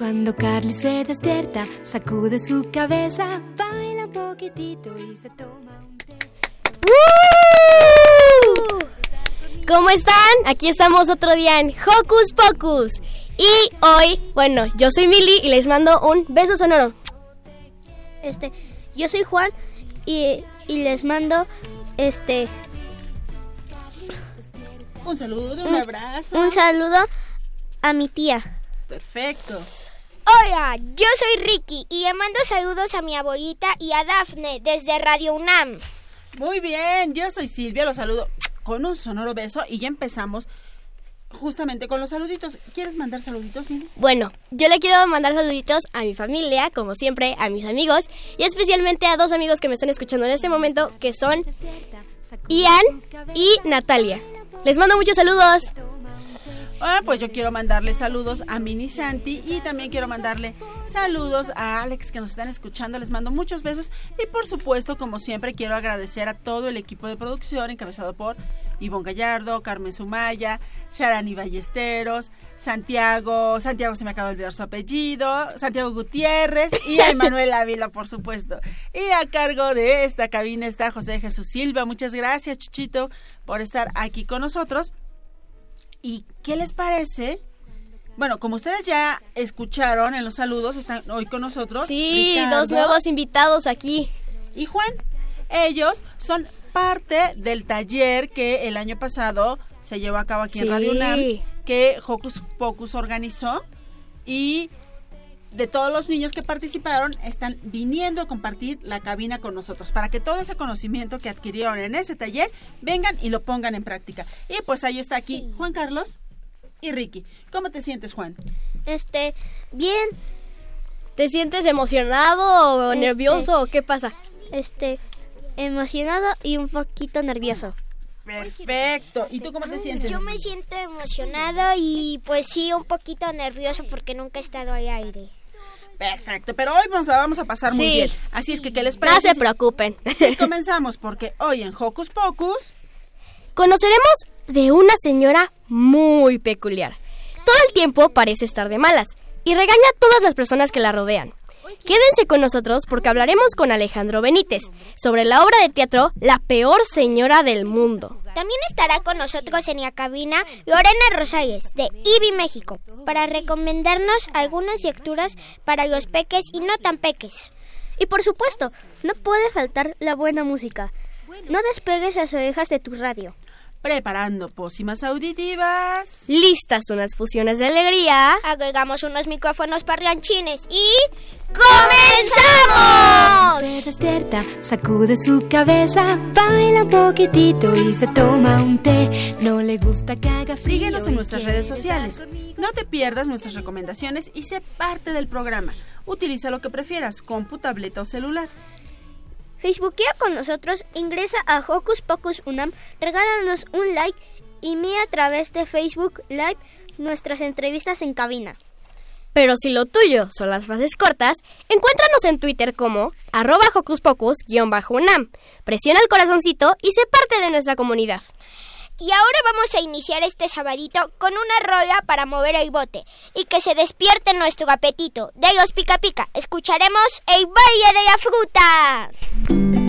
Cuando Carly se despierta, sacude su cabeza, baila un poquitito y se toma un té. ¿Cómo están? Aquí estamos otro día en Hocus Pocus. Y hoy, bueno, yo soy Mili y les mando un beso sonoro. Este, yo soy Juan y, y les mando este Un saludo, un abrazo. un saludo a mi tía. Perfecto. Hola, yo soy Ricky y le mando saludos a mi abuelita y a Dafne desde Radio UNAM. Muy bien, yo soy Silvia, los saludo con un sonoro beso y ya empezamos justamente con los saluditos. ¿Quieres mandar saluditos, Mili? Bueno, yo le quiero mandar saluditos a mi familia, como siempre, a mis amigos y especialmente a dos amigos que me están escuchando en este momento, que son Ian y Natalia. Les mando muchos saludos. Ah, pues yo quiero mandarle saludos a Mini Santi y también quiero mandarle saludos a Alex que nos están escuchando. Les mando muchos besos y por supuesto, como siempre, quiero agradecer a todo el equipo de producción encabezado por Ivonne Gallardo, Carmen Sumaya, Sharani Ballesteros, Santiago, Santiago se me acaba de olvidar su apellido, Santiago Gutiérrez y a Manuel Ávila, por supuesto. Y a cargo de esta cabina está José Jesús Silva. Muchas gracias, Chuchito, por estar aquí con nosotros. ¿Y qué les parece? Bueno, como ustedes ya escucharon en los saludos, están hoy con nosotros. Sí, Ricardo dos nuevos invitados aquí. Y Juan, ellos son parte del taller que el año pasado se llevó a cabo aquí en. Radio UNAM, que Hocus Pocus organizó y de todos los niños que participaron están viniendo a compartir la cabina con nosotros para que todo ese conocimiento que adquirieron en ese taller vengan y lo pongan en práctica. Y pues ahí está aquí Juan Carlos y Ricky. ¿Cómo te sientes, Juan? Este, bien, ¿Te sientes emocionado o Este- nervioso o qué pasa? este, emocionado y un poquito nervioso. Perfecto. ¿Y tú cómo te sientes? Yo me siento emocionado y pues sí, un poquito nervioso porque nunca he estado al aire. Perfecto, pero hoy vamos a, vamos a pasar muy Sí. bien. Así es que, ¿qué les No parece? se si- preocupen. si comenzamos, porque hoy en Hocus Pocus... Conoceremos de una señora muy peculiar. Todo el tiempo parece estar de malas y regaña a todas las personas que la rodean. Quédense con nosotros porque hablaremos con Alejandro Benítez sobre la obra de teatro La peor señora del mundo. También estará con nosotros en la cabina Lorena Rosales de IBI México para recomendarnos algunas lecturas para los peques y no tan peques. Y por supuesto, no puede faltar la buena música. No despegues las orejas de tu radio. Preparando pócimas auditivas. Listas unas fusiones de alegría. Agregamos unos micrófonos parlanchines y ¡comenzamos! Se despierta, sacude su cabeza, baila un poquitito y se toma un té. No le gusta que haga frío. Síguenos en nuestras redes sociales. No te pierdas nuestras recomendaciones y sé parte del programa. Utiliza lo que prefieras, compu, tableta o celular. Facebookea con nosotros, ingresa a Hocus Pocus Unam, regálanos un like y mira a través de Facebook Live nuestras entrevistas en cabina. Pero si lo tuyo son las frases cortas, encuéntranos en Twitter como arroba hocuspocus-unam. Presiona el corazoncito y sé parte de nuestra comunidad. Y ahora vamos a iniciar este sabadito con una rola para mover el bote y que se despierte nuestro apetito. De los pica pica, escucharemos el baile de la fruta.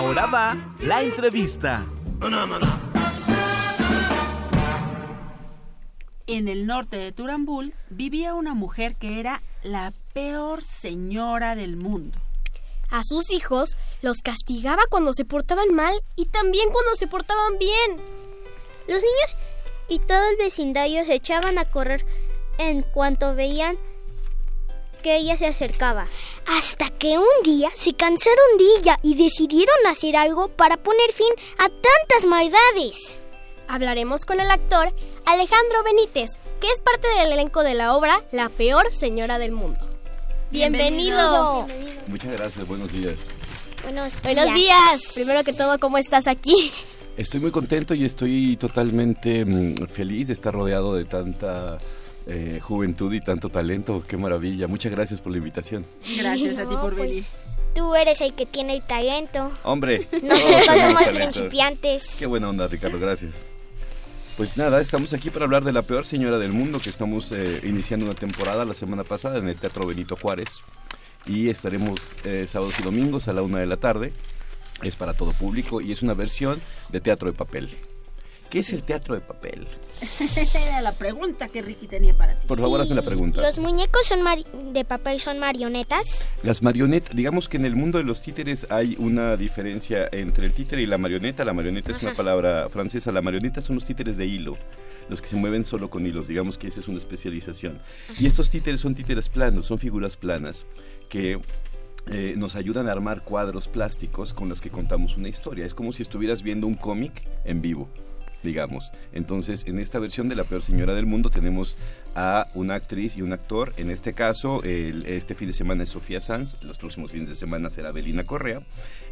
Ahora va la entrevista. En el norte de Turambul vivía una mujer que era la peor señora del mundo. A sus hijos los castigaba cuando se portaban mal y también cuando se portaban bien. Los niños y todo el vecindario se echaban a correr en cuanto veían que ella se acercaba. Hasta que un día se cansaron de ella y decidieron hacer algo para poner fin a tantas maldades. Hablaremos con el actor Alejandro Benítez, que es parte del elenco de la obra La peor señora del mundo. Bienvenido. Muchas gracias, buenos días. Buenos días. Buenos días. Primero que todo, ¿cómo estás aquí? Estoy muy contento y estoy totalmente mm, feliz de estar rodeado de tanta eh, juventud y tanto talento. Qué maravilla. Muchas gracias por la invitación. Gracias a ti por pues, venir. Tú eres el que tiene el talento. Hombre, Nosotros somos principiantes. Qué buena onda, Ricardo, gracias. Pues nada, estamos aquí para hablar de la peor señora del mundo, que estamos eh, iniciando una temporada la semana pasada en el Teatro Benito Juárez. Y estaremos eh, sábados y domingos a la una de la tarde. Es para todo público y es una versión de teatro de papel. ¿Qué es el teatro de papel? Esa era la pregunta que Ricky tenía para ti. Por favor, hazme la pregunta. ¿Los muñecos son mari- de papel son marionetas? Las marionetas, digamos que en el mundo de los títeres hay una diferencia entre el títere y la marioneta. La marioneta es una Ajá. palabra francesa. La marioneta son los títeres de hilo, los que se mueven solo con hilos. Digamos que esa es una especialización. Y estos títeres son títeres planos, son figuras planas que eh, nos ayudan a armar cuadros plásticos con los que contamos una historia. Es como si estuvieras viendo un cómic en vivo digamos. Entonces, en esta versión de La Peor Señora del Mundo tenemos a una actriz y un actor. En este caso, el- este fin de semana es Sofía Sanz, los próximos fines de semana será Belina Correa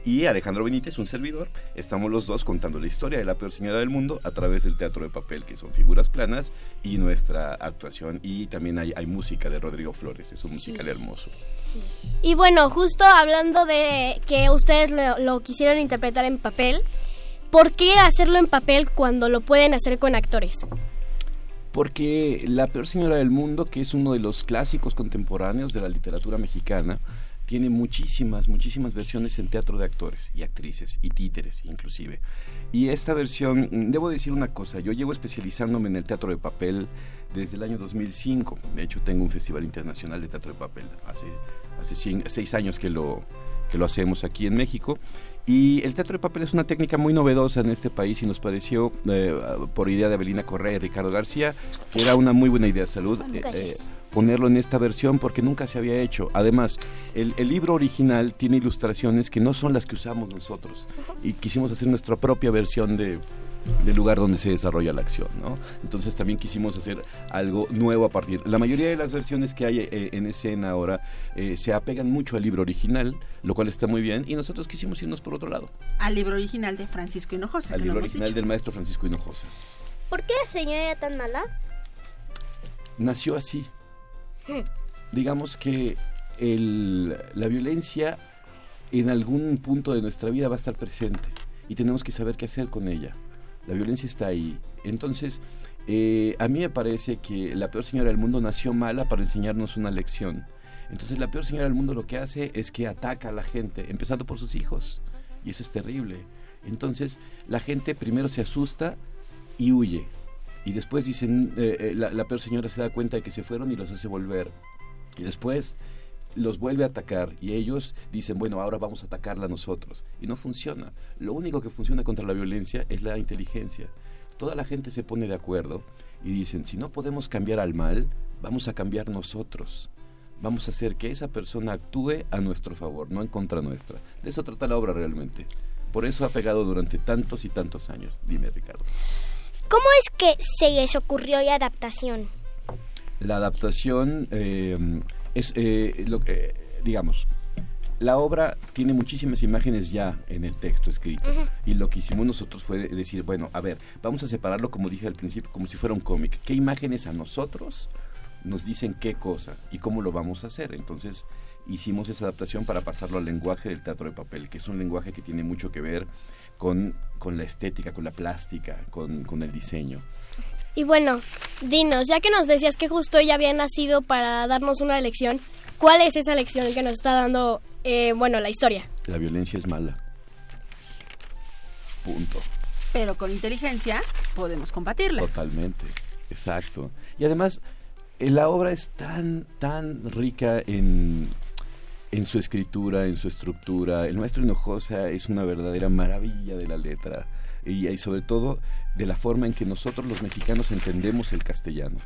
y Alejandro Benítez, un servidor. Estamos los dos contando la historia de La Peor Señora del Mundo a través del teatro de papel, que son figuras planas, y nuestra actuación. Y también hay, hay música de Rodrigo Flores, es un musical hermoso. Y bueno, justo hablando de que ustedes lo, lo quisieron interpretar en papel, ¿por qué hacerlo en papel cuando lo pueden hacer con actores? Porque La peor señora del mundo, que es uno de los clásicos contemporáneos de la literatura mexicana, tiene muchísimas, muchísimas versiones en teatro de actores y actrices y títeres inclusive. Y esta versión, mm, debo decir una cosa, yo llevo especializándome en el teatro de papel desde el año 2005. De hecho, tengo un festival internacional de teatro de papel. Hace, seis años que lo, que lo hacemos aquí en México. Y el teatro de papel es una técnica muy novedosa en este país y nos pareció, eh, por idea de Abelina Correa y Ricardo García, que era una muy buena idea de salud eh, eh, ponerlo en esta versión porque nunca se había hecho. Además, el, el libro original tiene ilustraciones que no son las que usamos nosotros y quisimos hacer nuestra propia versión de del lugar donde se desarrolla la acción, ¿no? Entonces también quisimos hacer algo nuevo a partir. La mayoría de las versiones que hay eh, en escena ahora eh, se apegan mucho al libro original, lo cual está muy bien, y nosotros quisimos irnos por otro lado, Al libro original de Francisco Hinojosa. al que no libro hemos original dicho. del maestro Francisco Hinojosa. ¿Por qué la señora era tan mala? nació así. Digamos que el- la violencia en algún punto de nuestra vida va a estar presente y tenemos que saber qué hacer con ella. La violencia está ahí. Entonces, eh, a mí me parece que la peor señora del mundo nació mala para enseñarnos una lección. Entonces, la peor señora del mundo lo que hace es que ataca a la gente, empezando por sus hijos. Y eso es terrible. Entonces, la gente primero se asusta y huye. Y después dicen, eh, eh, la, la peor señora se da cuenta de que se fueron y los hace volver. Y después los vuelve a atacar y ellos dicen, bueno, ahora vamos a atacarla nosotros. Y no funciona. Lo único que funciona contra la violencia es la inteligencia. Toda la gente se pone de acuerdo y dicen, si no podemos cambiar al mal, vamos a cambiar nosotros. Vamos a hacer que esa persona actúe a nuestro favor, no en contra nuestra. De eso trata la obra realmente. Por eso ha pegado durante tantos y tantos años. Dime, Ricardo. ¿Cómo es que se les ocurrió la adaptación? La adaptación eh, es eh, lo que, digamos, la obra tiene muchísimas imágenes ya en el texto escrito. Y lo que hicimos nosotros fue decir, bueno, a ver, vamos a separarlo, como dije al principio, como si fuera un cómic. ¿Qué imágenes a nosotros nos dicen qué cosa y cómo lo vamos a hacer? Entonces hicimos esa adaptación para pasarlo al lenguaje del teatro de papel, que es un lenguaje que tiene mucho que ver con, con la estética, con la plástica, con, con el diseño. Y bueno, dinos, ya que nos decías que justo ella había nacido para darnos una lección, ¿cuál es esa lección que nos está dando, eh, bueno, la historia? La violencia es mala. Punto. Pero con inteligencia podemos combatirla. Totalmente, exacto. Y además, eh, la obra es tan, tan rica en, en su escritura, en su estructura. El maestro Hinojosa es una verdadera maravilla de la letra. Y, y sobre todo de la forma en que nosotros los mexicanos entendemos el castellano.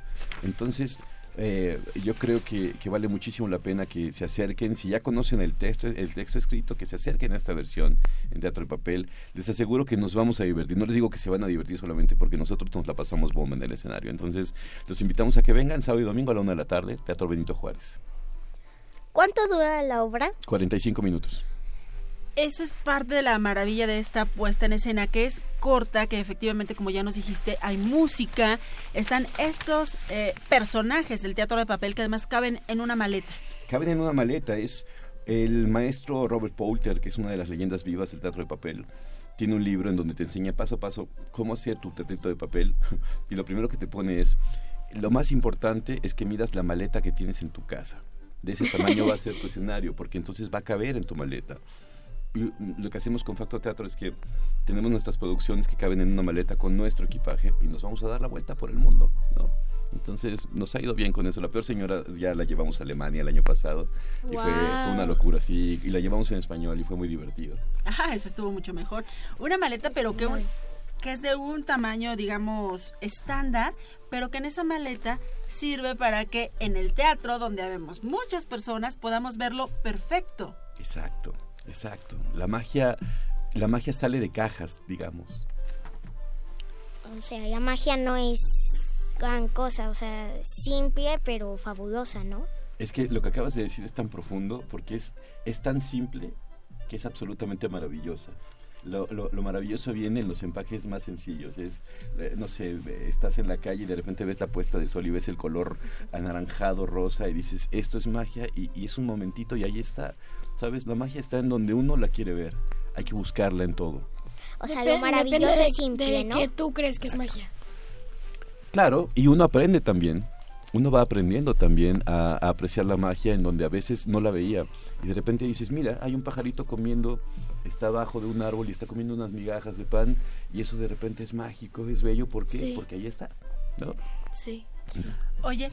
Entonces, eh, yo creo que, que, vale muchísimo la pena que se acerquen, si ya conocen el texto, el texto escrito, que se acerquen a esta versión en teatro de papel. Les aseguro que nos vamos a divertir. No les digo que se van a divertir solamente porque nosotros nos la pasamos bomba en el escenario. Entonces, los invitamos a que vengan sábado y domingo a la una de la tarde, Teatro Benito Juárez. ¿Cuánto dura la obra? 45 minutos eso es parte de la maravilla de esta puesta en escena, que es corta, que efectivamente, como ya nos dijiste, hay música, están estos eh, personajes del teatro de papel que además caben en una maleta. Caben en una maleta, es el maestro Robert Poulter, que es una de las leyendas vivas del teatro de papel. Tiene un libro en donde te enseña paso a paso cómo hacer tu teatrito de papel. y lo primero que te pone es, lo más importante es que midas la maleta que tienes en tu casa. De ese tamaño va a ser tu escenario, porque entonces va a caber en tu maleta lo que hacemos con Facto Teatro es que tenemos nuestras producciones que caben en una maleta con nuestro equipaje y nos vamos a dar la vuelta por el mundo, ¿no? Entonces nos ha ido bien con eso. La peor señora ya la llevamos a Alemania el año pasado y fue, una locura, sí. Y la llevamos en español y fue muy divertido. Ajá, eso estuvo mucho mejor. Una maleta, pero que, que es de un tamaño, digamos, estándar, pero que en esa maleta sirve para que en el teatro, donde habemos muchas personas, podamos verlo perfecto. Exacto. Exacto. La magia, la magia sale de cajas, digamos. O sea, la magia no es gran cosa, o sea, simple pero fabulosa, ¿no? Es que lo que acabas de decir es tan profundo porque es, es tan simple que es absolutamente maravillosa. Lo, lo, maravilloso viene en los empaques más sencillos. Es, eh, no sé, estás en la calle y de repente ves la puesta de sol y ves el color anaranjado, rosa y dices, esto es magia y, y es un momentito y ahí está. ¿Sabes? La magia está en donde uno la quiere ver. Hay que buscarla en todo. O sea, lo maravilloso es simple, de ¿no? que tú crees que es magia. Claro, y uno aprende también. Uno va aprendiendo también a, a, apreciar la magia en donde a veces no la veía. Y de repente dices, mira, hay un pajarito comiendo, está abajo de un árbol y está comiendo unas migajas de pan. Y eso de repente es mágico, es bello. ¿Por qué? Sí. Porque ahí está. ¿no? Sí. sí. Oye,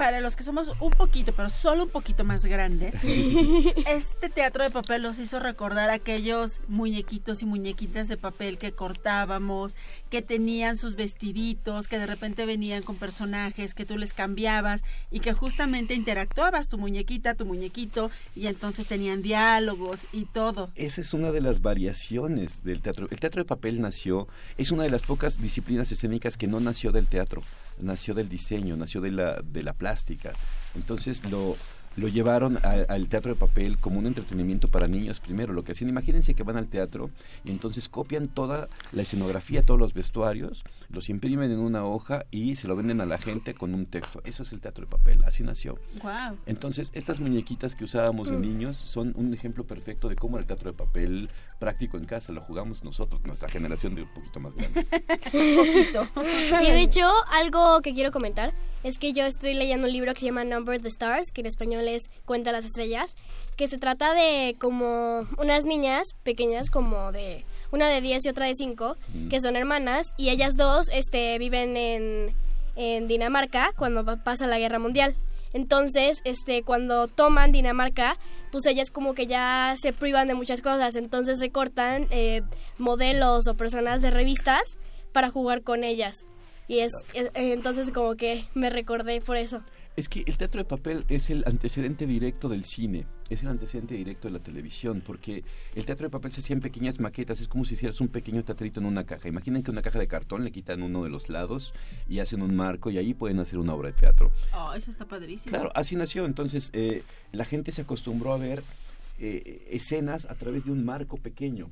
para los que somos un poquito, pero solo un poquito más grandes, este teatro de papel nos hizo recordar aquellos muñequitos y muñequitas de papel que cortábamos, que tenían sus vestiditos, que de repente venían con personajes, que tú les cambiabas y que justamente interactuabas tu muñequita, tu muñequito, y entonces tenían diálogos y todo. Esa es una de las variaciones del teatro. El teatro de papel nació, es una de las pocas disciplinas escénicas que no nació del teatro nació del diseño, nació de la, de la plástica. Entonces lo, lo llevaron a, al teatro de papel como un entretenimiento para niños primero. Lo que hacían, imagínense que van al teatro y entonces copian toda la escenografía, todos los vestuarios, los imprimen en una hoja y se lo venden a la gente con un texto. Eso es el teatro de papel, así nació. Wow. Entonces, estas muñequitas que usábamos de niños son un ejemplo perfecto de cómo era el teatro de papel práctico en casa, lo jugamos nosotros, nuestra generación de un poquito más grandes. un poquito. Y de hecho, algo que quiero comentar es que yo estoy leyendo un libro que se llama Number the Stars, que en español es Cuenta las estrellas, que se trata de como unas niñas pequeñas como de una de 10 y otra de 5, mm. que son hermanas y ellas dos este viven en, en Dinamarca cuando pasa la Guerra Mundial. Entonces, este, cuando toman Dinamarca, pues ellas como que ya se privan de muchas cosas, entonces recortan eh, modelos o personas de revistas para jugar con ellas. Y es, eh, entonces como que me recordé por eso. Es que el teatro de papel es el antecedente directo del cine, es el antecedente directo de la televisión, porque el teatro de papel se hacía en pequeñas maquetas, es como si hicieras un pequeño teatrito en una caja. Imaginen que una caja de cartón le quitan uno de los lados y hacen un marco y ahí pueden hacer una obra de teatro. Oh, eso está padrísimo. Claro, así nació. Entonces, eh, la gente se acostumbró a ver eh, escenas a través de un marco pequeño.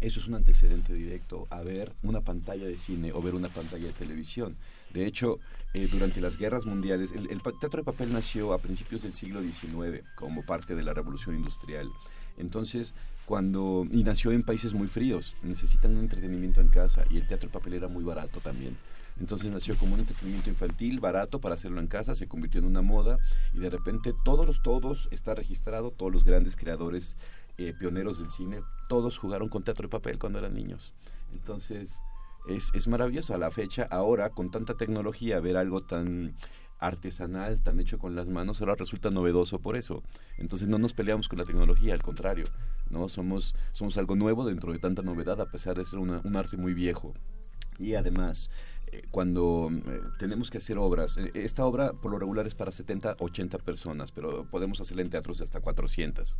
Eso es un antecedente directo a ver una pantalla de cine o ver una pantalla de televisión. De hecho, eh, durante las guerras mundiales, el, teatro de papel nació a principios del siglo XIX como parte de la revolución industrial. Entonces, cuando y nació en países muy fríos, necesitan un entretenimiento en casa y el teatro de papel era muy barato también. Entonces nació como un entretenimiento infantil barato para hacerlo en casa, se convirtió en una moda y de repente todos los todos está registrado, todos los grandes creadores eh, pioneros del cine, todos jugaron con teatro de papel cuando eran niños. Entonces es, es maravilloso a la fecha, ahora con tanta tecnología, ver algo tan artesanal, tan hecho con las manos, ahora resulta novedoso por eso. Entonces no nos peleamos con la tecnología, al contrario, no somos, somos algo nuevo dentro de tanta novedad, a pesar de ser un arte muy viejo. Y además, eh, cuando eh, tenemos que hacer obras, eh, esta obra por lo regular es para 70, 80 personas, pero podemos hacerla en teatros de hasta 400.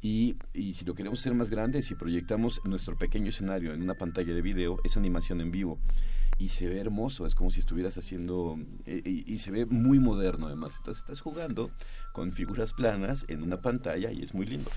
Y, y, si lo queremos hacer más grande, si proyectamos nuestro pequeño escenario en una pantalla de video, es animación en vivo. Y se ve hermoso, es como si estuvieras haciendo... y, y, se ve muy moderno además. Entonces estás jugando con figuras planas en una pantalla y es muy lindo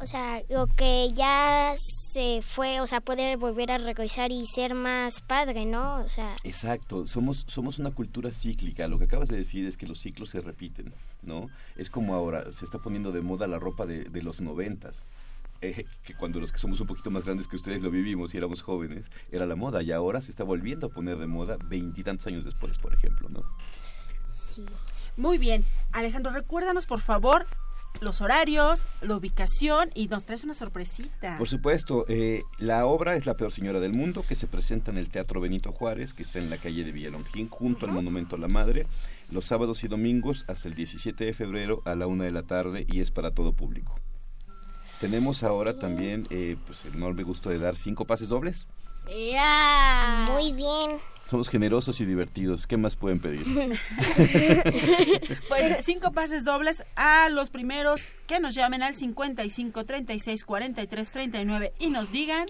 o sea, lo que ya se fue, o sea, puede volver a regresar y ser más padre, ¿no? O sea. Exacto, somos somos una cultura cíclica. Lo que acabas de decir es que los ciclos se repiten, ¿no? Es como ahora se está poniendo de moda la ropa de, de los noventas. Eh, que cuando los que somos un poquito más grandes que ustedes lo vivimos y éramos jóvenes, era la moda y ahora se está volviendo a poner de moda veintitantos años después, por ejemplo, ¿no? Sí. Muy bien. Alejandro, recuérdanos por favor los horarios, la ubicación y nos traes una sorpresita. Por supuesto, eh, la obra es La Peor Señora del Mundo, que se presenta en el Teatro Benito Juárez, que está en la calle de Villalongín, junto al Monumento a la Madre, los sábados y domingos hasta el 17 de febrero a la una de la tarde y es para todo público. Tenemos ahora también eh, pues el enorme gusto de dar cinco pases dobles. Muy bien. Somos generosos y divertidos. ¿Qué más pueden pedir? pues cinco pases dobles a los primeros que nos llamen al 55 36 43 39 y nos digan.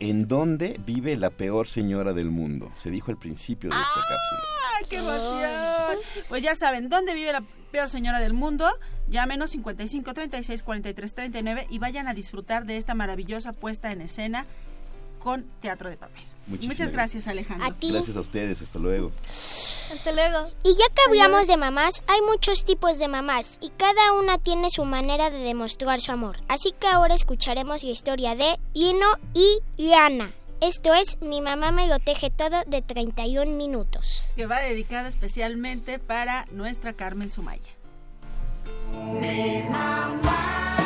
¿En dónde vive la peor señora del mundo? Se dijo al principio de esta cápsula. ¡Ay, qué emoción! Pues ya saben, ¿dónde vive la peor señora del mundo? Llámenos 55 36 43 39 y vayan a disfrutar de esta maravillosa puesta en escena con teatro de papel. Muchas gracias, Alejandro. Gracias a ustedes, hasta luego. Hasta luego. Y ya que hablamos de mamás, hay muchos tipos de mamás y cada una tiene su manera de demostrar su amor. Así que ahora escucharemos la historia de Lino y Liana. Esto es Mi mamá me lo teje todo de 31 minutos. Que va dedicada especialmente para nuestra Carmen Sumaya. Mi mamá.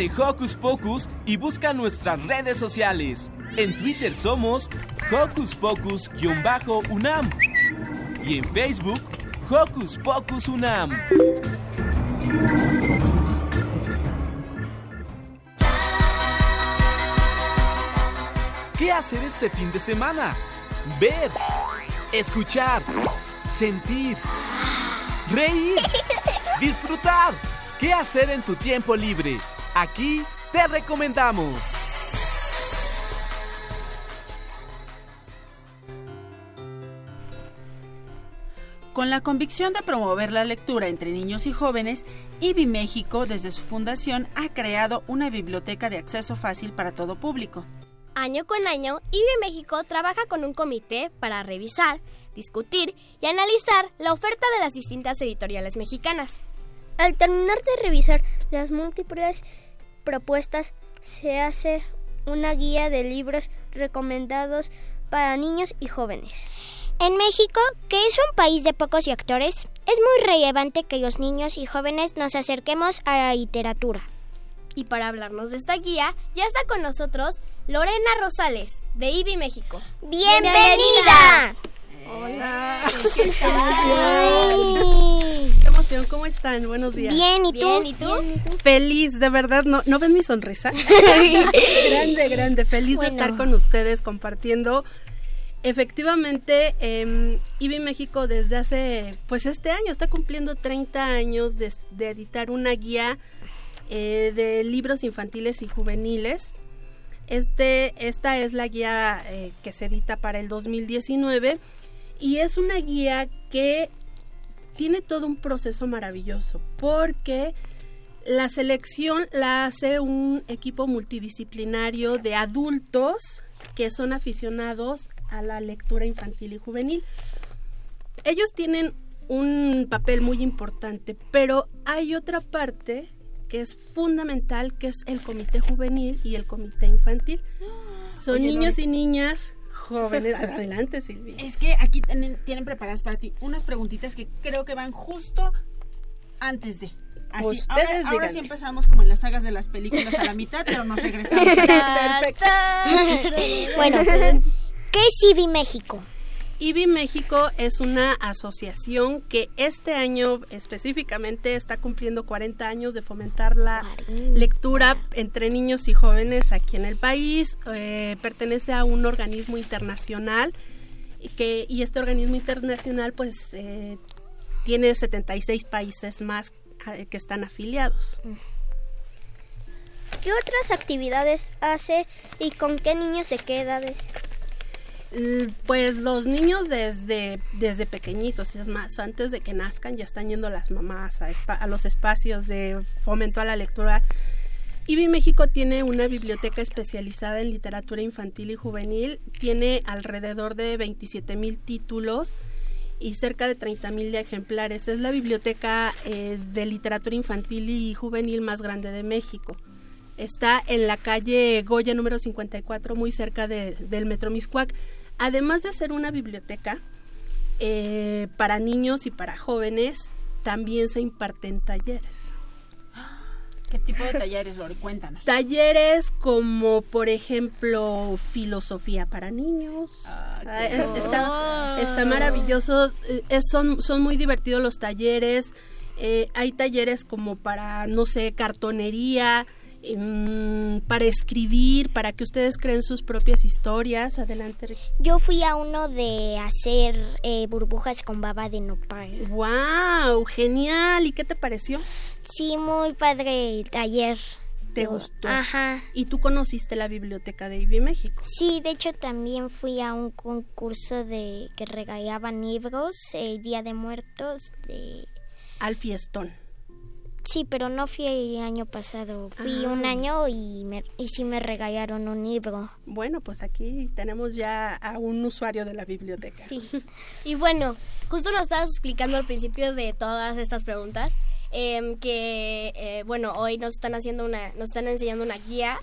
De Hocus Pocus y busca nuestras redes sociales. En Twitter somos Hocus Pocus-UNAM y en Facebook Hocus Pocus UNAM. ¿Qué hacer este fin de semana? Ver, escuchar, sentir, reír, disfrutar. ¿Qué hacer en tu tiempo libre? Aquí te recomendamos. Con la convicción de promover la lectura entre niños y jóvenes, IBI México, desde su fundación, ha creado una biblioteca de acceso fácil para todo público. Año con año, IBI México trabaja con un comité para revisar, discutir y analizar la oferta de las distintas editoriales mexicanas. Al terminar de revisar las múltiples propuestas, se hace una guía de libros recomendados para niños y jóvenes. En México, que es un país de pocos lectores, es muy relevante que los niños y jóvenes nos acerquemos a la literatura. Y para hablarnos de esta guía, ya está con nosotros Lorena Rosales, de IBI México. ¡Bienvenida! Hola. ¿Qué Qué ¿cómo están? Buenos días. Bien, ¿y tú? Bien, ¿y tú? Feliz, de verdad, ¿no, ¿no ven mi sonrisa? grande, grande, feliz Bueno. de estar con ustedes compartiendo. Efectivamente, eh, IBI México desde hace, pues este año está cumpliendo 30 años de, de editar una guía eh, de libros infantiles y juveniles. Este, esta es la guía eh, que se edita para el 2019 y es una guía que tiene todo un proceso maravilloso porque la selección la hace un equipo multidisciplinario de adultos que son aficionados a la lectura infantil y juvenil. Ellos tienen un papel muy importante, pero hay otra parte que es fundamental, que es el comité juvenil y el comité infantil. Son Oye, niños Lore. y niñas jóvenes. Adelante, Silvia. Es que aquí tienen, tienen preparadas para ti unas preguntitas que creo que van justo antes de. Así, ahora, ahora sí empezamos como en las sagas de las películas a la mitad, pero nos regresamos. Perfecto. Bueno, ¿qué es IBI México? IBI México es una asociación que este año específicamente está cumpliendo 40 años de fomentar la lectura entre niños y jóvenes aquí en el país. Eh, pertenece a un organismo internacional y, que, y este organismo internacional pues eh, tiene 76 países más eh, que están afiliados. ¿Qué otras actividades hace y con qué niños de qué edades? Pues los niños desde, desde pequeñitos, es más, antes de que nazcan ya están yendo las mamás a, a los espacios de fomento a la lectura. IBI México tiene una biblioteca especializada en literatura infantil y juvenil, tiene alrededor de 27 mil títulos y cerca de 30 mil ejemplares. Es la biblioteca eh, de literatura infantil y juvenil más grande de México. Está en la calle Goya número 54, muy cerca de- del Metro Miscuac. Además de ser una biblioteca eh, para niños y para jóvenes, también se imparten talleres. ¿Qué tipo de talleres, Lore? Cuéntanos. Talleres como, por ejemplo, filosofía para niños. Ah, es- está, está maravilloso. eh, es- son, son muy divertidos los talleres. Eh, hay talleres como para, no sé, cartonería, para escribir, para que ustedes creen sus propias historias. Adelante. Yo fui a uno de hacer eh, burbujas con baba de nopal. ¡Wow! Genial. ¿Y qué te pareció? Sí, muy padre el taller. ¿Te gustó? Ajá. ¿Y tú conociste la biblioteca de IBI México? Sí, de hecho también fui a un concurso de que regalaban libros el Día de Muertos de Al fiestón. Sí, pero no fui el año pasado. Fui Ah. un año y, me, y sí me regalaron un libro. Bueno, pues aquí tenemos ya a un usuario de la biblioteca. Sí. Y bueno, justo nos estabas explicando al principio de todas estas preguntas em, que, eh, bueno, hoy nos están haciendo una, nos están enseñando una guía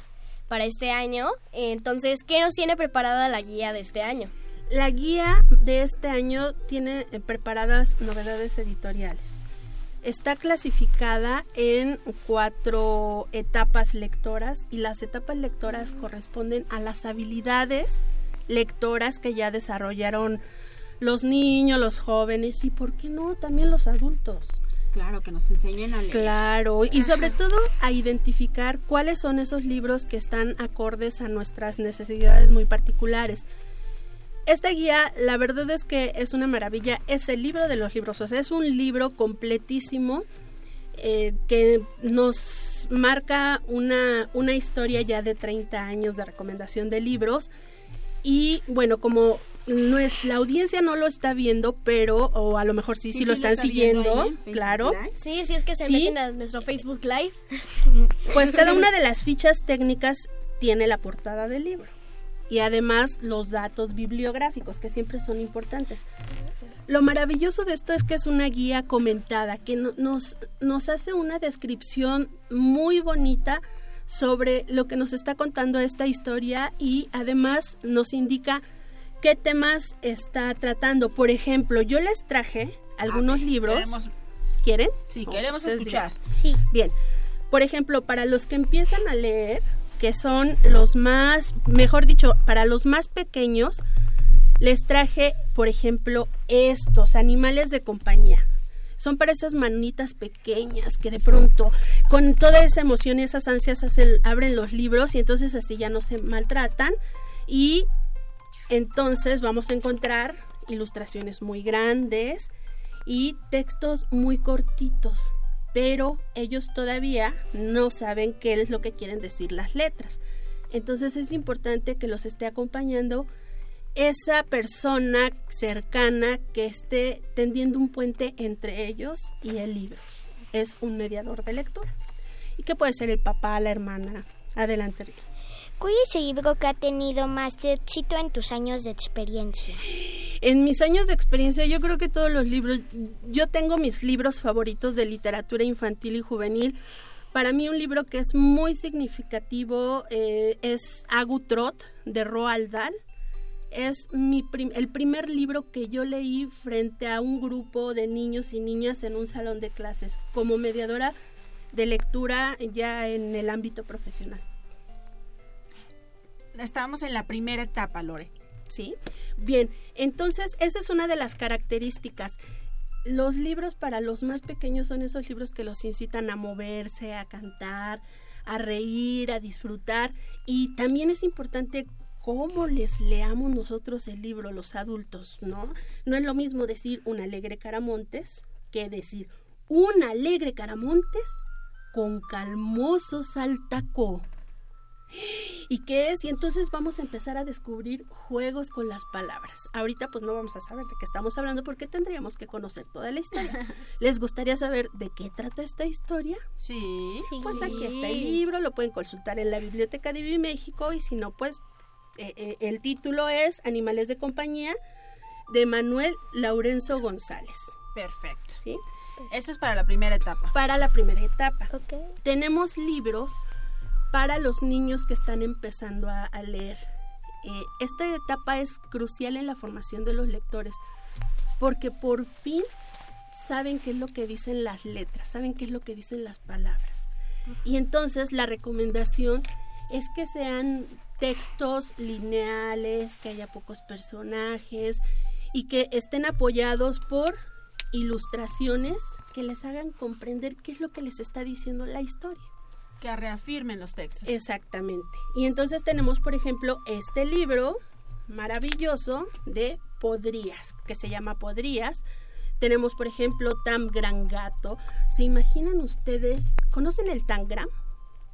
para este año. Entonces, ¿qué nos tiene preparada la guía de este año? La guía de este año tiene eh, preparadas novedades editoriales. Está clasificada en cuatro etapas lectoras y las etapas lectoras corresponden a las habilidades lectoras que ya desarrollaron los niños, los jóvenes y, ¿por qué no?, también los adultos. Claro, que nos enseñen a leer. Claro, y sobre todo a identificar cuáles son esos libros que están acordes a nuestras necesidades muy particulares. Esta guía, la verdad es que es una maravilla, es el libro de los libros, o sea, es un libro completísimo eh, que nos marca una, una historia ya de 30 años de recomendación de libros. Y bueno, como no es, la audiencia no lo está viendo, pero, o a lo mejor sí, sí, Sí, lo sí lo están está siguiendo, ahí Facebook claro. Live. Sí, sí, es que se Sí. meten a nuestro Facebook Live. Pues cada una de las fichas técnicas tiene la portada del libro y además los datos bibliográficos que siempre son importantes. Lo maravilloso de esto es que es una guía comentada que no- nos, nos hace una descripción muy bonita sobre lo que nos está contando esta historia y además nos indica qué temas está tratando. Por ejemplo, yo les traje algunos libros. queremos- ¿Quieren? Sí, queremos escuchar. digan. Bien. Por ejemplo, para los que empiezan a leer, que son los más, mejor dicho, para los más pequeños, les traje, por ejemplo, estos animales de compañía. Son para esas manitas pequeñas que de pronto, con toda esa emoción y esas ansias, hacen- abren los libros y entonces así ya no se maltratan. Y entonces vamos a encontrar ilustraciones muy grandes y textos muy cortitos, pero ellos todavía no saben qué es lo que quieren decir las letras. Entonces es importante que los esté acompañando esa persona cercana que esté tendiendo un puente entre ellos y el libro. Es un mediador de lectura. Y que puede ser el papá, la hermana. Adelante, Ricky. ¿Cuál es el libro que ha tenido más éxito en tus años de experiencia? En mis años de experiencia, yo creo que todos los libros, yo tengo mis libros favoritos de literatura infantil y juvenil. Para mí un libro que es muy significativo eh, es Agutrot de Roald Dahl. Es mi prim- el primer libro que yo leí frente a un grupo de niños y niñas en un salón de clases como mediadora de lectura ya en el ámbito profesional. Estamos en la primera etapa, Lore. ¿sí? Bien, entonces esa es una de las características. Los libros para los más pequeños son esos libros que los incitan a moverse, a cantar, a reír, a disfrutar y también es importante cómo les leamos nosotros el libro, los adultos, ¿no? No es lo mismo decir un alegre caramontes que decir un alegre caramontes con calmoso saltacó. ¿Y qué es? Y entonces vamos a empezar a descubrir juegos con las palabras. Ahorita pues no vamos a saber de qué estamos hablando porque tendríamos que conocer toda la historia. ¿Les gustaría saber de qué trata esta historia? Sí. Pues aquí está el libro, lo pueden consultar en la Biblioteca de Vivi México y si no pues eh, eh, el título es Animales de compañía de Manuel Laurenzo González. Perfecto. ¿Sí? Eso es para la primera etapa. Para la primera etapa. Tenemos libros para los niños que están empezando a, leer. Eh, esta etapa es crucial en la formación de los lectores porque por fin saben qué es lo que dicen las letras, saben qué es lo que dicen las palabras. Y entonces la recomendación es que sean textos lineales, que haya pocos personajes y que estén apoyados por ilustraciones que les hagan comprender qué es lo que les está diciendo la historia. Que reafirmen los textos. Exactamente. Y entonces tenemos, por ejemplo, este libro maravilloso de Podrías, que se llama Podrías. Tenemos, por ejemplo, Tam Gran Gato. ¿Se imaginan ustedes? ¿Conocen el Tangram?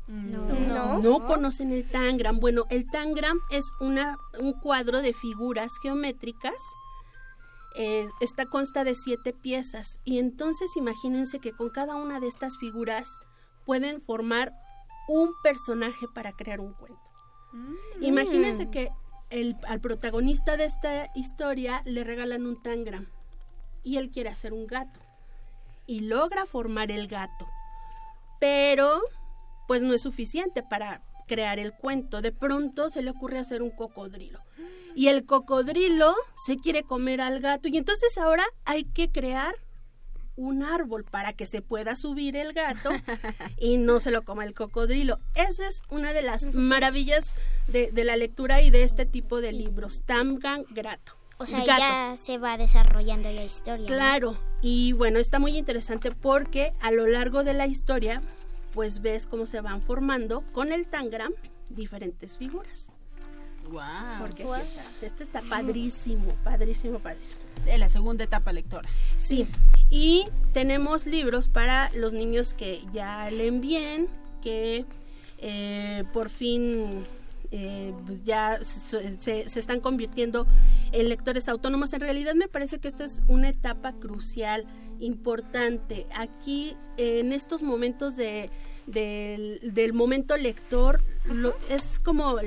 No. No conocen el Tangram. Bueno, el Tangram es una, un cuadro de figuras geométricas. Eh, esta consta de siete piezas. Y entonces imagínense que con cada una de estas figuras pueden formar un personaje para crear un cuento. Imagínense que el, al protagonista de esta historia le regalan un tangram y él quiere hacer un gato y logra formar el gato, pero pues no es suficiente para crear el cuento. De pronto se le ocurre hacer un cocodrilo y el cocodrilo se quiere comer al gato y entonces ahora hay que crear un árbol para que se pueda subir el gato y no se lo coma el cocodrilo. Esa es una de las maravillas de, de la lectura y de este tipo de libros, Tamgan Grato. O sea, Gato. ya se va desarrollando la historia. ¿no? Claro, y bueno, está muy interesante porque a lo largo de la historia, pues ves cómo se van formando con el tangram diferentes figuras. Wow. Porque aquí está, este está padrísimo, padrísimo, padrísimo. De la segunda etapa lectora. Sí, y tenemos libros para los niños que ya leen bien, que eh, por fin eh, ya se, se- se están convirtiendo en lectores autónomos. En realidad me parece que esta es una etapa crucial, importante. Aquí, en estos momentos de, del, del momento lector, lo- es como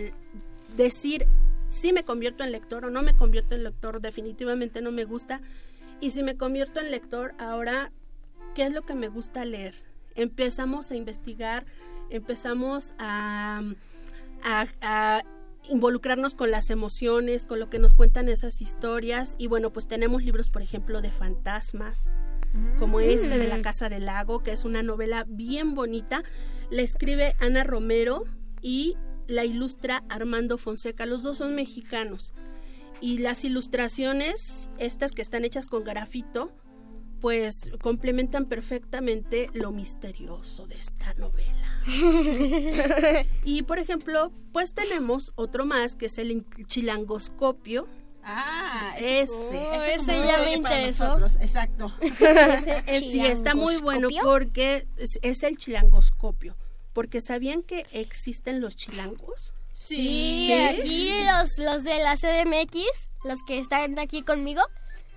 decir si me convierto en lector o no me convierto en lector, definitivamente no me gusta. Y si me convierto en lector, ahora, ¿qué es lo que me gusta leer? Empezamos a investigar, empezamos a, a- a involucrarnos con las emociones, con lo que nos cuentan esas historias. Y bueno, pues tenemos libros, por ejemplo, de fantasmas, como este de La Casa del Lago, que es una novela bien bonita. La escribe Ana Romero y la ilustra Armando Fonseca. Los dos son mexicanos. Y las ilustraciones, estas que están hechas con grafito, pues complementan perfectamente lo misterioso de esta novela. y por ejemplo, pues tenemos otro más que es el chilangoscopio. Ah, ese, eso ese ya me interesó. nosotros, Exacto. Ese, es- sí, está muy bueno porque es, es el chilangoscopio. Porque ¿sabían que existen los chilangos? Sí, aquí los, los de la CDMX, los que están aquí conmigo,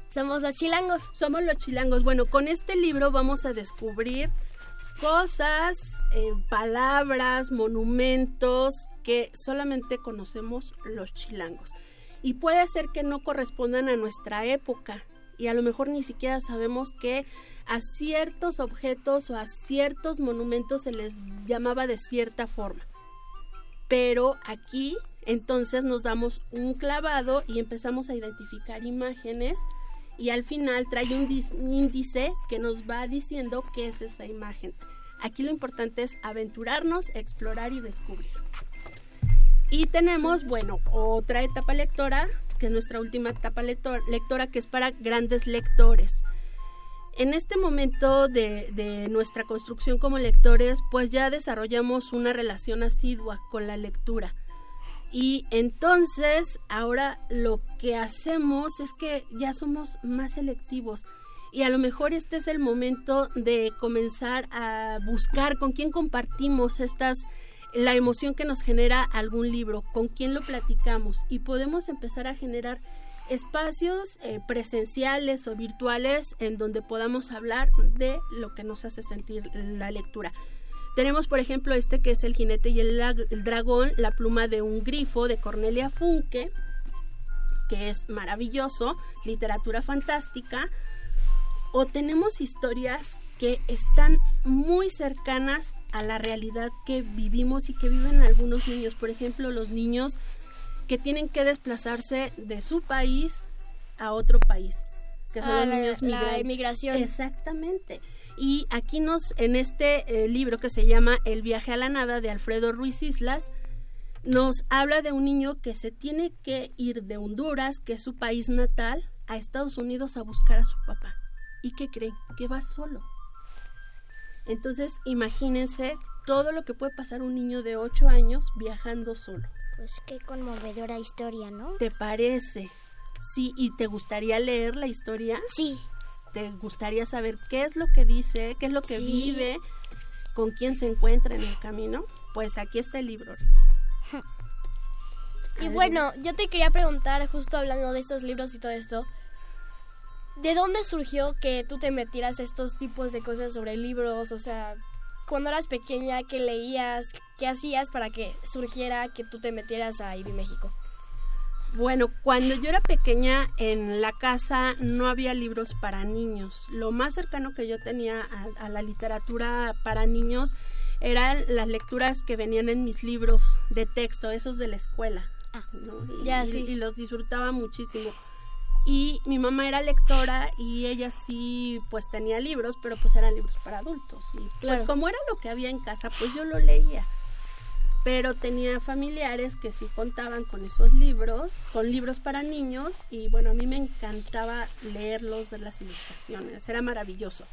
somos los chilangos. Somos los chilangos. Bueno, con este libro vamos a descubrir cosas, eh, palabras, monumentos que solamente conocemos los chilangos. Y puede ser que no correspondan a nuestra época. Y a lo mejor ni siquiera sabemos que a ciertos objetos o a ciertos monumentos se les llamaba de cierta forma. Pero aquí entonces nos damos un clavado y empezamos a identificar imágenes y al final trae un índice que nos va diciendo qué es esa imagen. Aquí lo importante es aventurarnos, explorar y descubrir. Y tenemos, bueno, otra etapa lectora, que es nuestra última etapa lector- lectora, que es para grandes lectores. En este momento de, nuestra construcción como lectores, pues ya desarrollamos una relación asidua con la lectura. Y entonces ahora lo que hacemos es que ya somos más selectivos. Y a lo mejor este es el momento de comenzar a buscar con quién compartimos estas la emoción que nos genera algún libro, con quién lo platicamos y podemos empezar a generar espacios eh, presenciales o virtuales en donde podamos hablar de lo que nos hace sentir la lectura. Tenemos, por ejemplo, este que es El jinete y el, dragón, la pluma de un grifo de Cornelia Funke, que es maravilloso, literatura fantástica. O tenemos historias que están muy cercanas a la realidad que vivimos y que viven algunos niños. Por ejemplo, los niños que tienen que desplazarse de su país a otro país, que son Ah, los la- niños la migrantes. emigración. Exactamente. Y aquí nos, en este eh, libro que se llama El viaje a la nada de Alfredo Ruiz Islas, nos habla de un niño que se tiene que ir de Honduras, que es su país natal, a Estados Unidos a buscar a su papá. ¿Y qué creen? Que va solo. Entonces, imagínense todo lo que puede pasar un niño de 8 años viajando solo. Pues qué conmovedora historia, ¿no? ¿Te parece? Sí, ¿y te gustaría leer la historia? Sí. ¿Te gustaría saber qué es lo que dice, qué es lo que Sí. vive, con quién se encuentra en el camino? Pues aquí está el libro. Y bueno, yo te quería preguntar, justo hablando de estos libros y todo esto, ¿de dónde surgió que tú te metieras estos tipos de cosas sobre libros? O sea, cuando eras pequeña, ¿qué leías? ¿Qué hacías para que surgiera que tú te metieras a IBI México? Bueno, cuando yo era pequeña en la casa no había libros para niños. Lo más cercano que yo tenía a, a la literatura para niños eran las lecturas que venían en mis libros de texto, esos de la escuela. ¿no? Y, ya, y- sí. y los disfrutaba muchísimo. Y mi mamá era lectora y ella sí pues tenía libros, pero pues eran libros para adultos. Y pues Claro. como era lo que había en casa, pues yo lo leía. Pero tenía familiares que sí contaban con esos libros, con libros para niños y bueno, a mí me encantaba leerlos, ver las ilustraciones, era maravilloso.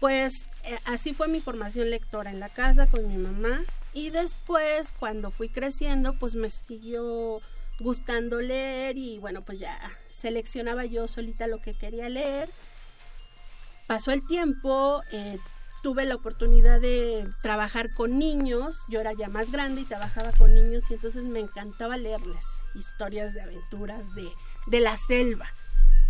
Pues eh, así fue mi formación lectora en la casa con mi mamá y después cuando fui creciendo pues me siguió gustando leer y bueno pues ya seleccionaba yo solita lo que quería leer. Pasó el tiempo, eh, tuve la oportunidad de trabajar con niños, yo era ya más grande y trabajaba con niños y entonces me encantaba leerles historias de aventuras de, de la selva.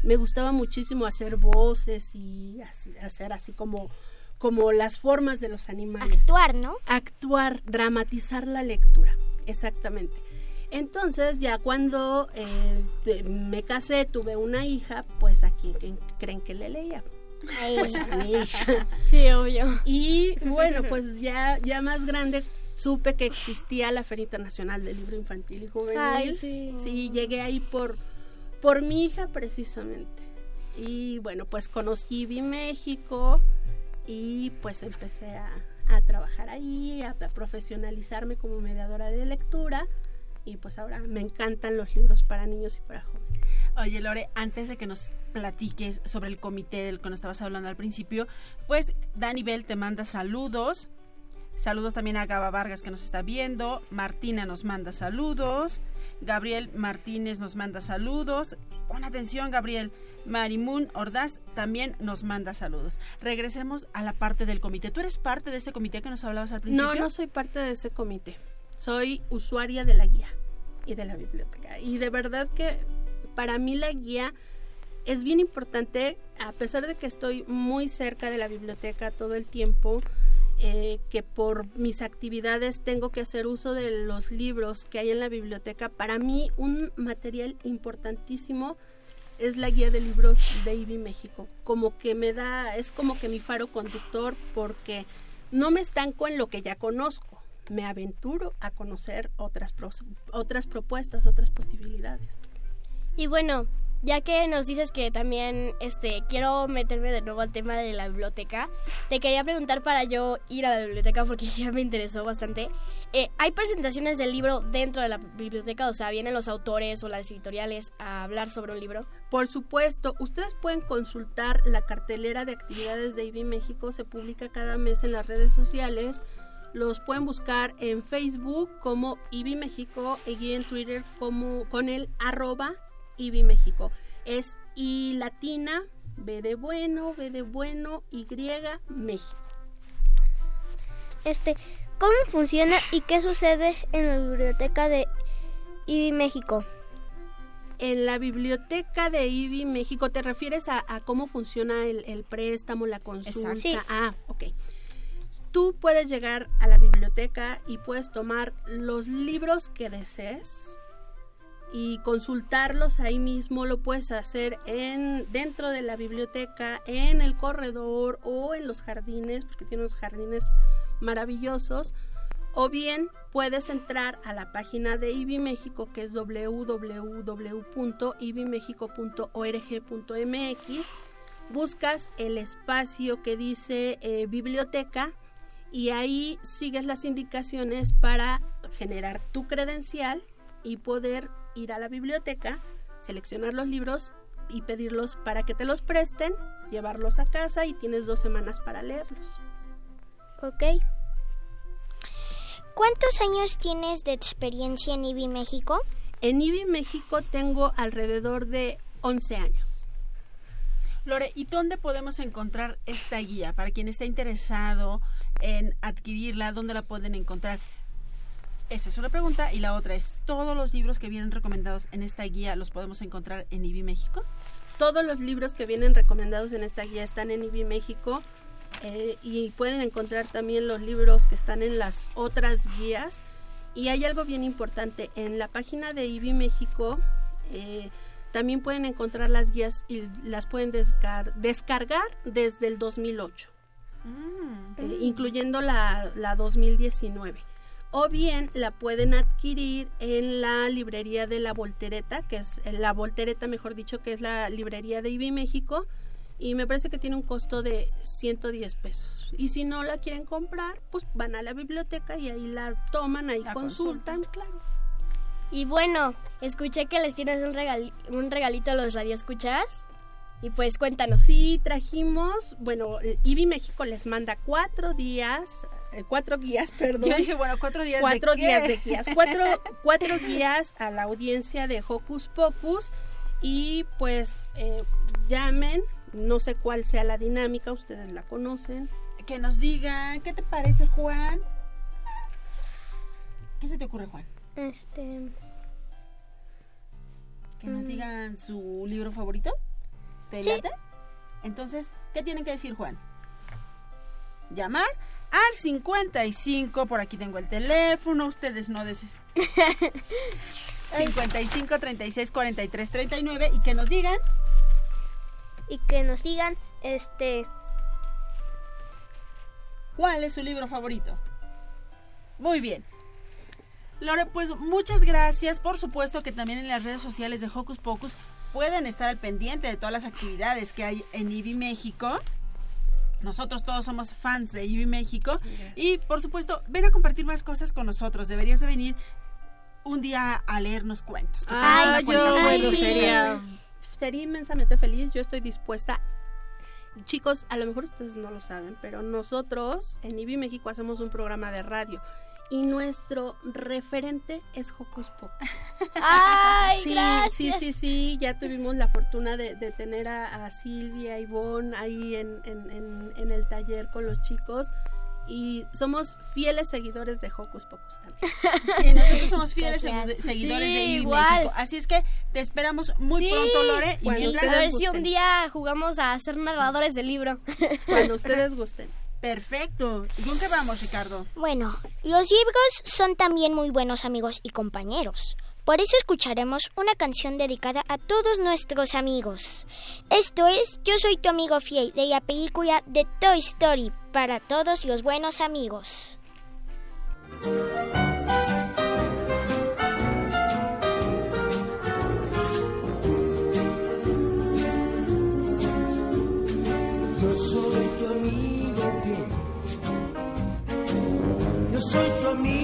Me gustaba muchísimo hacer voces y hacer así como, como las formas de los animales. Actuar, ¿no? Actuar, dramatizar la lectura, exactamente. Entonces ya cuando eh, me casé, tuve una hija, pues a quién creen que le leía. Pues a mi hija. Sí, obvio. Y bueno, pues ya, ya más grande supe que existía la Feria Internacional del Libro Infantil y Juvenil. Ay, sí. Sí, llegué ahí por, por mi hija precisamente. Y bueno, pues conocí Vi México y pues empecé a, a trabajar ahí, a, a profesionalizarme como mediadora de lectura. Y pues ahora me encantan los libros para niños y para jóvenes. Oye, Lore, antes de que nos platiques sobre el comité del que nos estabas hablando al principio, pues Dani Bell te manda saludos. Saludos también a Gaba Vargas que nos está viendo. Martina nos manda saludos. Gabriel Martínez nos manda saludos. Pon atención, Gabriel. Marimun Ordaz también nos manda saludos. Regresemos a la parte del comité. ¿Tú eres parte de ese comité que nos hablabas al principio? No, no soy parte de ese comité. Soy usuaria de la guía de la biblioteca. Y de verdad que para mí la guía es bien importante, a pesar de que estoy muy cerca de la biblioteca todo el tiempo, eh, que por mis actividades tengo que hacer uso de los libros que hay en la biblioteca. Para mí un material importantísimo es la guía de libros de IBI México. Como que me da, es como que mi faro conductor porque no me estanco en lo que ya conozco. Me aventuro a conocer otras, pros- otras propuestas, otras posibilidades. Y bueno, ya que nos dices que también este quiero meterme de nuevo al tema de la biblioteca, te quería preguntar para yo ir a la biblioteca porque ya me interesó bastante. Eh, ¿Hay presentaciones del libro dentro de la biblioteca? O sea, ¿vienen los autores o las editoriales a hablar sobre un libro? Por supuesto, ustedes pueden consultar la cartelera de actividades de IBI México, se publica cada mes en las redes sociales. Los pueden buscar en Facebook como IBI México y en Twitter como con el arroba IBI México. Es I latina, B de bueno, B de bueno, Y México. Este, ¿cómo funciona y qué sucede en la biblioteca de IBI México? En la biblioteca de IBI México, ¿te refieres a, a cómo funciona el, el préstamo, la consulta? Sí. Ah, ok. Tú puedes llegar a la biblioteca y puedes tomar los libros que desees y consultarlos ahí mismo. Lo puedes hacer en dentro de la biblioteca, en el corredor o en los jardines, porque tiene unos jardines maravillosos. O bien puedes entrar a la página de IBI México que es www.ibimexico.org.mx, buscas el espacio que dice eh, biblioteca y ahí sigues las indicaciones para generar tu credencial y poder ir a la biblioteca, seleccionar los libros y pedirlos para que te los presten, llevarlos a casa y tienes dos semanas para leerlos. Ok. ¿Cuántos años tienes de experiencia en IBI México? En IBI México tengo alrededor de 11 años. Lore, ¿y dónde podemos encontrar esta guía? Para quien esté interesado en adquirirla, ¿dónde la pueden encontrar? Esa es una pregunta. Y la otra es, ¿todos los libros que vienen recomendados en esta guía los podemos encontrar en IBI México? Todos los libros que vienen recomendados en esta guía están en IBI México eh, y pueden encontrar también los libros que están en las otras guías. Y hay algo bien importante, en la página de IBI México eh, también pueden encontrar las guías y las pueden descar- descargar desde el 2008, eh, incluyendo la, la 2019. o bien la pueden adquirir en la librería de la Voltereta, que es la Voltereta, mejor dicho, que es la librería de IBI México, y me parece que tiene un costo de 110 pesos. Y si no la quieren comprar, pues van a la biblioteca y ahí la toman, ahí consultan, claro. Y bueno, escuché que les tienes un, regal un regalito a los radioescuchas. Y pues cuéntanos. Sí, trajimos, bueno, IBI México les manda cuatro días, eh, cuatro guías, perdón. Yo dije, bueno, cuatro días cuatro de qué? días de guías. Cuatro, cuatro guías a la audiencia de Hocus Pocus. Y pues eh, llamen, no sé cuál sea la dinámica, ustedes la conocen. Que nos digan, ¿qué te parece, Juan? ¿Qué se te ocurre, Juan? Este. Que nos Mm. digan su libro favorito. ¿Te Sí. late? Entonces, ¿qué tienen que decir, Juan? Llamar al 55, por aquí tengo el teléfono, ustedes no des... 55 36 43 39 y que nos digan Y que nos digan, este. cuál es su libro favorito. Muy bien. Lore, pues muchas gracias. Por supuesto que también en las redes sociales de Hocus Pocus pueden estar al pendiente de todas las actividades que hay en IBI México. Nosotros todos somos fans de IBI México. Y por supuesto, ven a compartir más cosas con nosotros. Deberías de venir un día a leernos cuentos. ¿Te Ah, parece, yo, sí. sería, sería inmensamente feliz. Yo estoy dispuesta. Chicos, a lo mejor ustedes no lo saben, pero nosotros en IBI México hacemos un programa de radio y nuestro referente es Hocus Pocus. ¡Ay, sí, gracias! sí, sí, sí, ya tuvimos la fortuna de, de tener a, a Silvia, a Ivonne ahí en, en- en- en el taller con los chicos y somos fieles seguidores de Hocus Pocus también. Y nosotros somos fieles Gracias. seguidores Sí, de IBI igual. México. Así es que te esperamos muy Sí. pronto, Lore. Y Cuando Y mientras- a ver si un día jugamos a ser narradores del libro. Cuando ustedes gusten. Perfecto. ¿Y con qué vamos, Ricardo? Bueno, los libros son también muy buenos amigos y compañeros. Por eso escucharemos una canción dedicada a todos nuestros amigos. Esto es Yo soy tu amigo fiel de la película de Toy Story para todos los buenos amigos. Soy tu amigo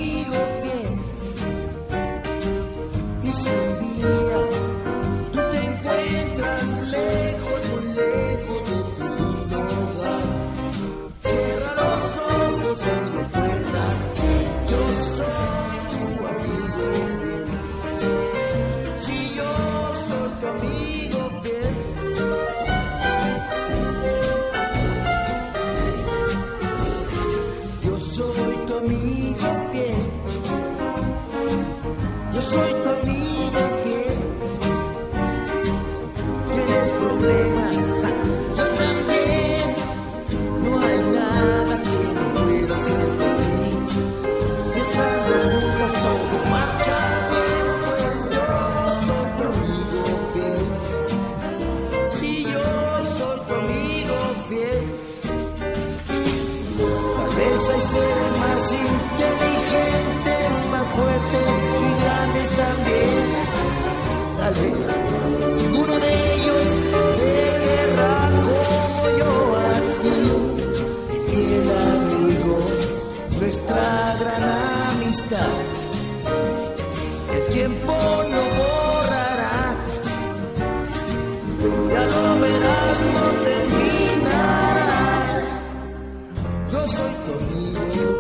Tal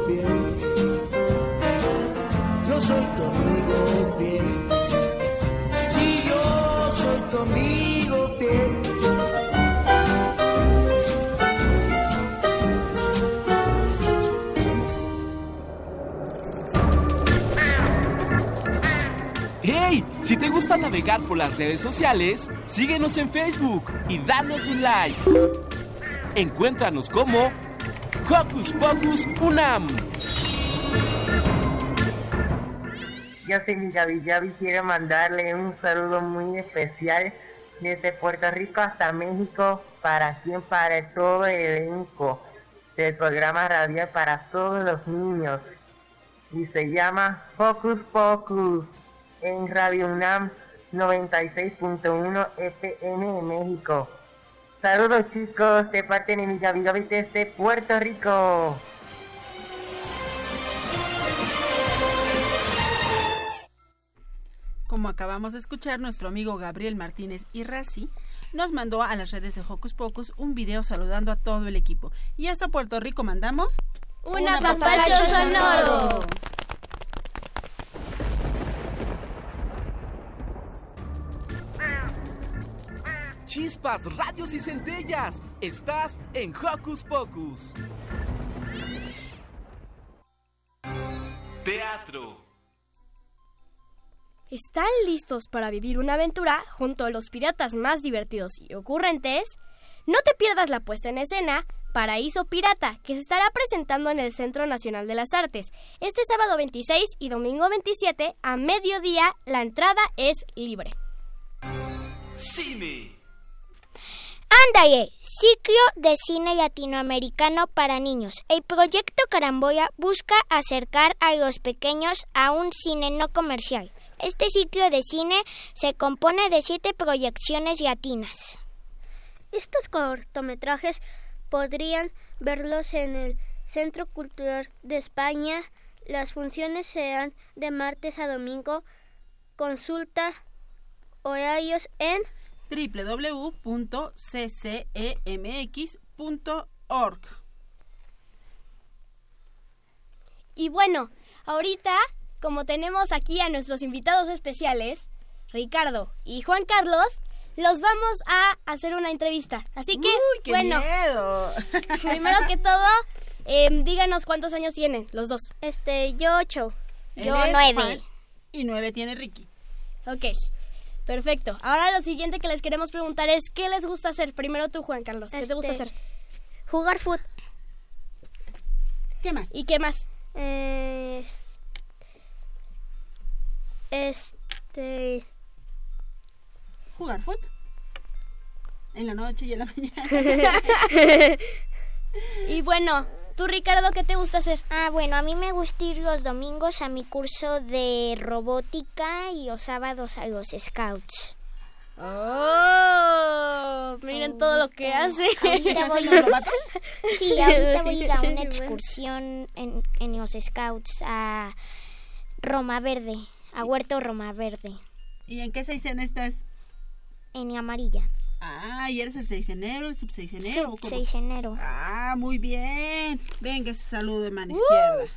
Yo soy tu amigo fiel. Si yo soy tu amigo fiel. ¡Hey! Si te gusta navegar por las redes sociales, síguenos en Facebook y danos un like. Encuéntranos como Hocus Pocus Unam. Yo soy Gaby Gaby, quiero mandarle un saludo muy especial desde Puerto Rico hasta México para quien para todo el elenco del programa radial para todos los niños. y se llama Focus Pocus en Radio UNAM 96.1 FM en México. Saludos chicos de parte de mi Gaby Gaby desde Puerto Rico. Como acabamos de escuchar, nuestro amigo Gabriel Martínez y Razi nos mandó a las redes de Hocus Pocus un video saludando a todo el equipo. Y hasta Puerto Rico mandamos... ¡Un apapacho sonoro! Chispas, radios y centellas. Estás en Hocus Pocus. Teatro. ¿Están listos para vivir una aventura junto a los piratas más divertidos y ocurrentes? No te pierdas la puesta en escena Paraíso Pirata, que se estará presentando en el Centro Nacional de las Artes. Este sábado 26 y domingo 27 a mediodía la entrada es libre. Cine. Ándale, ciclo de cine latinoamericano para niños. El proyecto Caramboya busca acercar a los pequeños a un cine no comercial. Este ciclo de cine se compone de siete proyecciones latinas. Estos cortometrajes podrían verlos en el Centro Cultural de España. Las funciones serán de martes a domingo. Consulta horarios en www.ccemx.org. Y bueno, ahorita, como tenemos aquí a nuestros invitados especiales, Ricardo y Juan Carlos, los vamos a hacer una entrevista. Así que, Uy, qué bueno, miedo. primero que todo, em, díganos cuántos años tienen los dos. este yo ocho. Él Yo nueve. Juan Y nueve tiene Ricky. Ok, perfecto. Ahora lo siguiente que les queremos preguntar es, ¿qué les gusta hacer? Primero tú, Juan Carlos, ¿qué te gusta Este, hacer? Jugar fútbol. ¿Qué más? ¿Y qué más? Es- este Jugar fútbol. En la noche y en la mañana. Y bueno, tú, Ricardo, ¿qué te gusta hacer? Ah, bueno, a mí me gusta ir los domingos a mi curso de robótica y los sábados a los scouts. Oh, miren todo lo que hace. Ahorita voy, sí, ahorita voy a ir a una excursión en, en los scouts a Roma Verde, a Huerto Roma Verde, ¿Y en qué seisena estás? en amarilla. Ah, ¿y eres el seisenero, el subseisenero? ¿o cómo? Sub enero. Ah, muy bien. Venga, ese saludo de mano izquierda.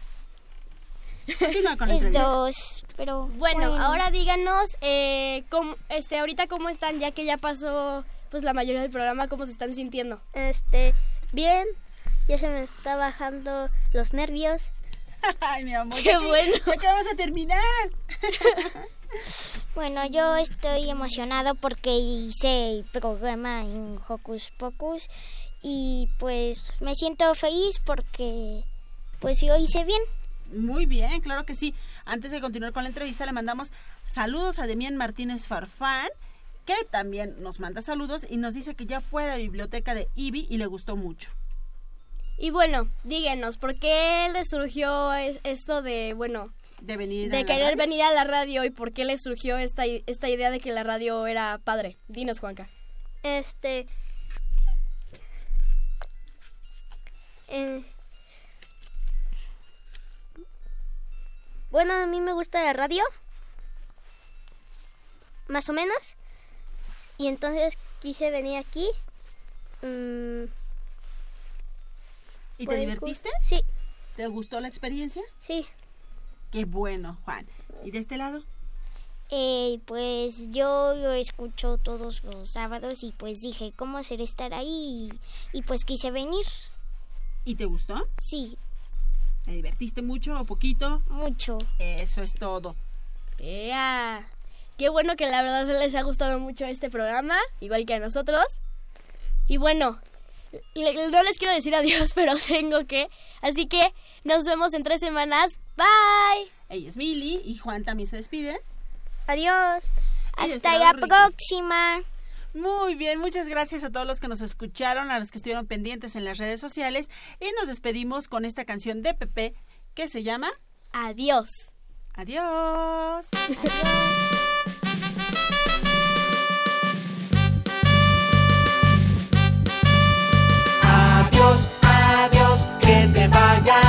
Continúa con Es dos, pero Bueno, ahora díganos, eh, cómo, este, ahorita cómo están, ya que ya pasó pues la mayoría del programa, cómo se están sintiendo. este bien, ya se me está bajando los nervios. Ay, mi amor. Qué ya que- bueno. Ya que vamos a terminar. Bueno, yo estoy emocionado porque hice el programa en Hocus Pocus y pues me siento feliz porque pues yo hice bien. Muy bien, claro que sí. Antes de continuar con la entrevista, le mandamos saludos a Demián Martínez Farfán, que también nos manda saludos y nos dice que ya fue a la biblioteca de IBI y le gustó mucho. Y bueno, díganos, ¿por qué les surgió es- esto de, bueno, De venir a de la querer radio. venir a la radio y por qué les surgió esta, esta idea de que la radio era padre? Dinos, Juanca. Este eh, Bueno, a mí me gusta la radio. Más o menos. Y entonces quise venir aquí. Mm, ¿Y te divertiste? Sí, ¿Te gustó la experiencia? sí. Qué bueno, Juan. ¿Y de este lado? Eh, pues yo lo escucho todos los sábados y pues dije, ¿cómo será estar ahí? Y, y pues quise venir. ¿Y te gustó? Sí, ¿Te divertiste mucho o poquito? mucho. Eso es todo. ¡Ea! Qué bueno que la verdad les ha gustado mucho este programa, igual que a nosotros. Y bueno, le, no les quiero decir adiós, pero tengo que. Así que nos vemos en tres semanas. Bye. Ella es Mili y Juan también se despide. Adiós. Hasta la próxima. Muy bien, muchas gracias a todos los que nos escucharon, a los que estuvieron pendientes en las redes sociales y nos despedimos con esta canción de Pepe que se llama Adiós. Adiós. Adiós. te vayas.